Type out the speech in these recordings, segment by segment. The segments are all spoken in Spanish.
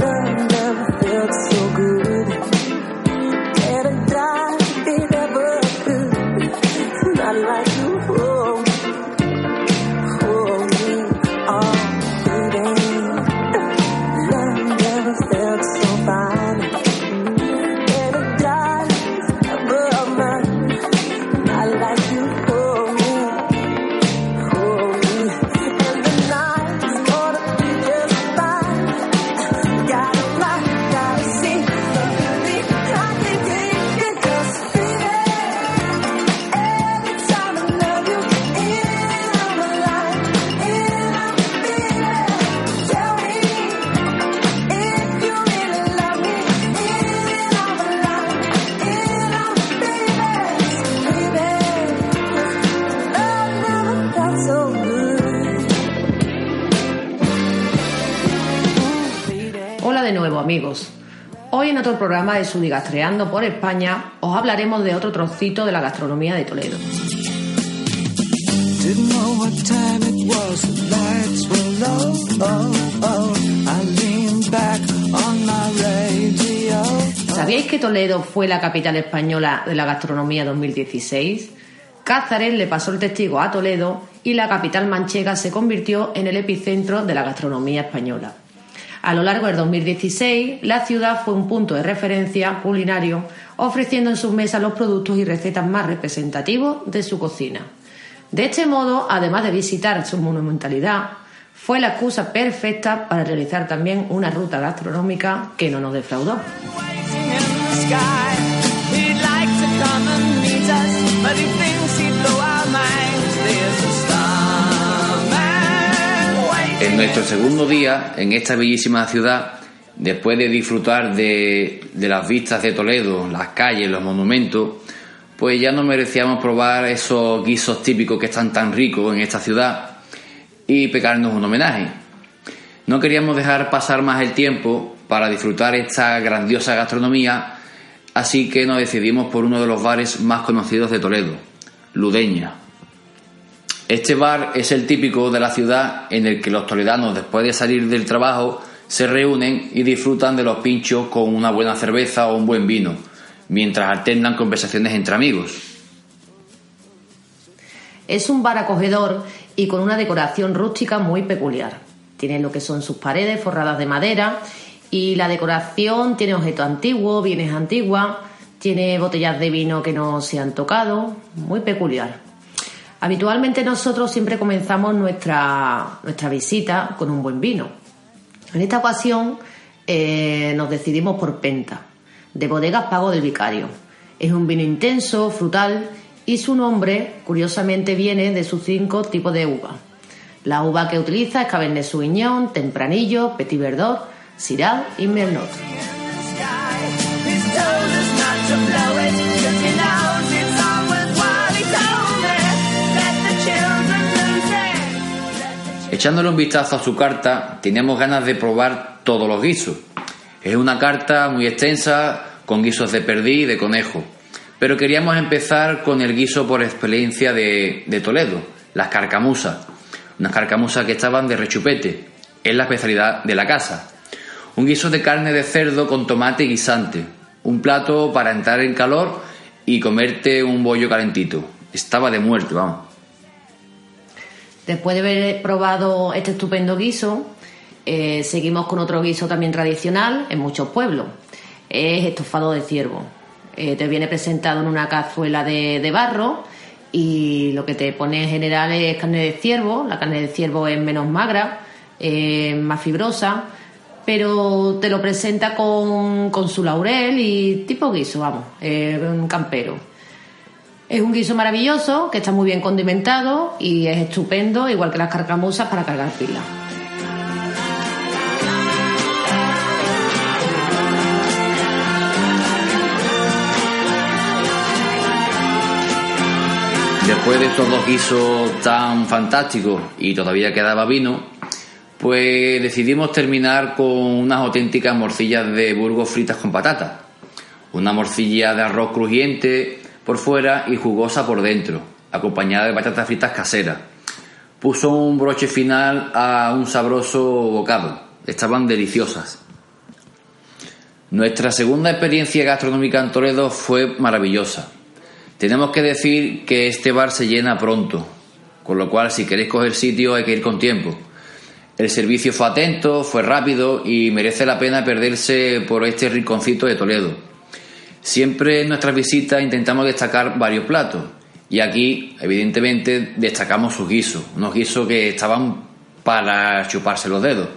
Love never felt so good. Amigos. Hoy en otro programa de Sudigastreando por España os hablaremos de otro trocito de la gastronomía de Toledo. Oh, oh. ¿Sabíais que Toledo fue la capital española de la gastronomía 2016? Cázares le pasó el testigo a Toledo y la capital manchega se convirtió en el epicentro de la gastronomía española. A lo largo del 2016, la ciudad fue un punto de referencia culinario, ofreciendo en sus mesas los productos y recetas más representativos de su cocina. De este modo, además de visitar su monumentalidad, fue la excusa perfecta para realizar también una ruta gastronómica que no nos defraudó. En nuestro segundo día en esta bellísima ciudad, después de disfrutar de, las vistas de Toledo, las calles, los monumentos, pues ya no merecíamos probar esos guisos típicos que están tan ricos en esta ciudad y pegarnos un homenaje. No queríamos dejar pasar más el tiempo para disfrutar esta grandiosa gastronomía, así que nos decidimos por uno de los bares más conocidos de Toledo, Ludeña. Este bar es el típico de la ciudad en el que los toledanos después de salir del trabajo se reúnen y disfrutan de los pinchos con una buena cerveza o un buen vino, mientras alternan conversaciones entre amigos. Es un bar acogedor y con una decoración rústica muy peculiar. Tiene lo que son sus paredes forradas de madera y la decoración tiene objetos antiguos, bienes antiguas, tiene botellas de vino que no se han tocado, muy peculiar. Habitualmente nosotros siempre comenzamos nuestra, nuestra visita con un buen vino. En esta ocasión eh, nos decidimos por Penta, de Bodegas Pago del Vicario. Es un vino intenso, frutal y su nombre, curiosamente, viene de sus cinco tipos de uva. La uva que utiliza es Cabernet Sauvignon, Tempranillo, Petit Verdot, Syrah y Merlot. Echándole un vistazo a su carta, teníamos ganas de probar todos los guisos. Es una carta muy extensa, con guisos de perdí y de conejo. Pero queríamos empezar con el guiso por excelencia de, de Toledo, las carcamusas. Unas carcamusas que estaban de rechupete. Es la especialidad de la casa. Un guiso de carne de cerdo con tomate y guisante. Un plato para entrar en calor y comerte un bollo calentito. Estaba de muerte, vamos. Después de haber probado este estupendo guiso, eh, seguimos con otro guiso también tradicional en muchos pueblos. Es estofado de ciervo. Eh, te viene presentado en una cazuela de, barro y lo que te pone en general es carne de ciervo. La carne de ciervo es menos magra, eh, más fibrosa, pero te lo presenta con, con su laurel y tipo guiso, vamos, un campero. Es un guiso maravilloso que está muy bien condimentado y es estupendo, igual que las carcamosas para cargar pilas. Después de estos dos guisos tan fantásticos y todavía quedaba vino, pues decidimos terminar con unas auténticas morcillas de Burgos fritas con patata. Una morcilla de arroz crujiente por fuera y jugosa por dentro, acompañada de patatas fritas caseras. Puso un broche final a un sabroso bocado. Estaban deliciosas. Nuestra segunda experiencia gastronómica en Toledo fue maravillosa. Tenemos que decir que este bar se llena pronto, con lo cual si queréis coger sitio hay que ir con tiempo. El servicio fue atento, fue rápido y merece la pena perderse por este rinconcito de Toledo. Siempre en nuestras visitas intentamos destacar varios platos y aquí, evidentemente, destacamos sus guisos, unos guisos que estaban para chuparse los dedos.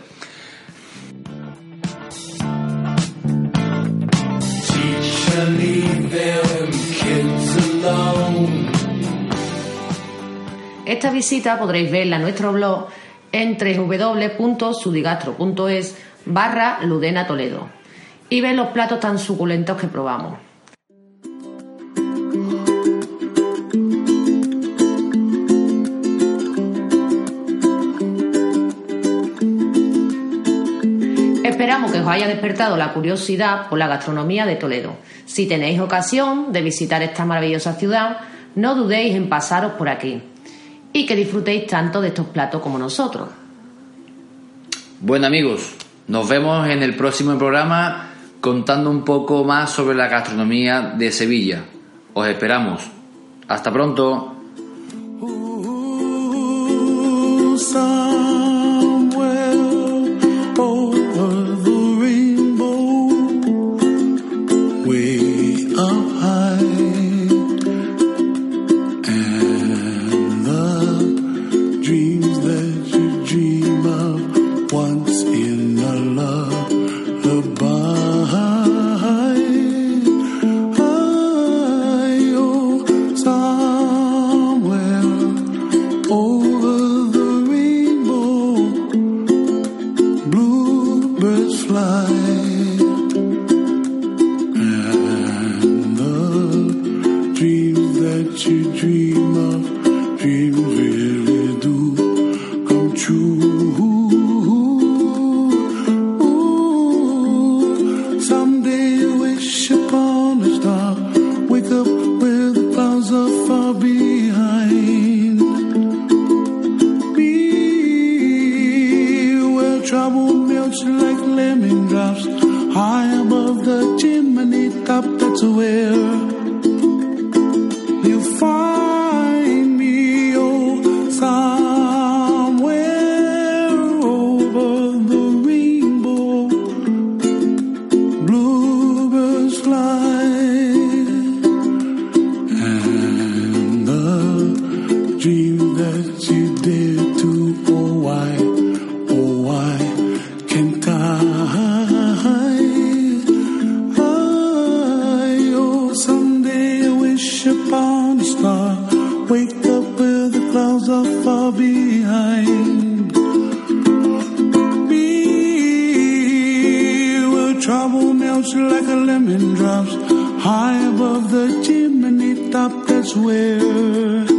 Esta visita podréis verla en nuestro blog en www.sudigastro.es barra Ludena Toledo y ver los platos tan suculentos que probamos. Esperamos que os haya despertado la curiosidad por la gastronomía de Toledo. Si tenéis ocasión de visitar esta maravillosa ciudad, no dudéis en pasaros por aquí y que disfrutéis tanto de estos platos como nosotros. Bueno amigos, nos vemos en el próximo programa contando un poco más sobre la gastronomía de Sevilla. Os esperamos. Hasta pronto. That you dream of, dreams really do come true. Someday you wish upon a star, wake up where the clouds are far behind. Be where trouble melts like lemon drops high above the chimney top. That's where wish upon a star, wake up where the clouds are far behind. Be where trouble melts like a lemon drops high above the chimney top. That's where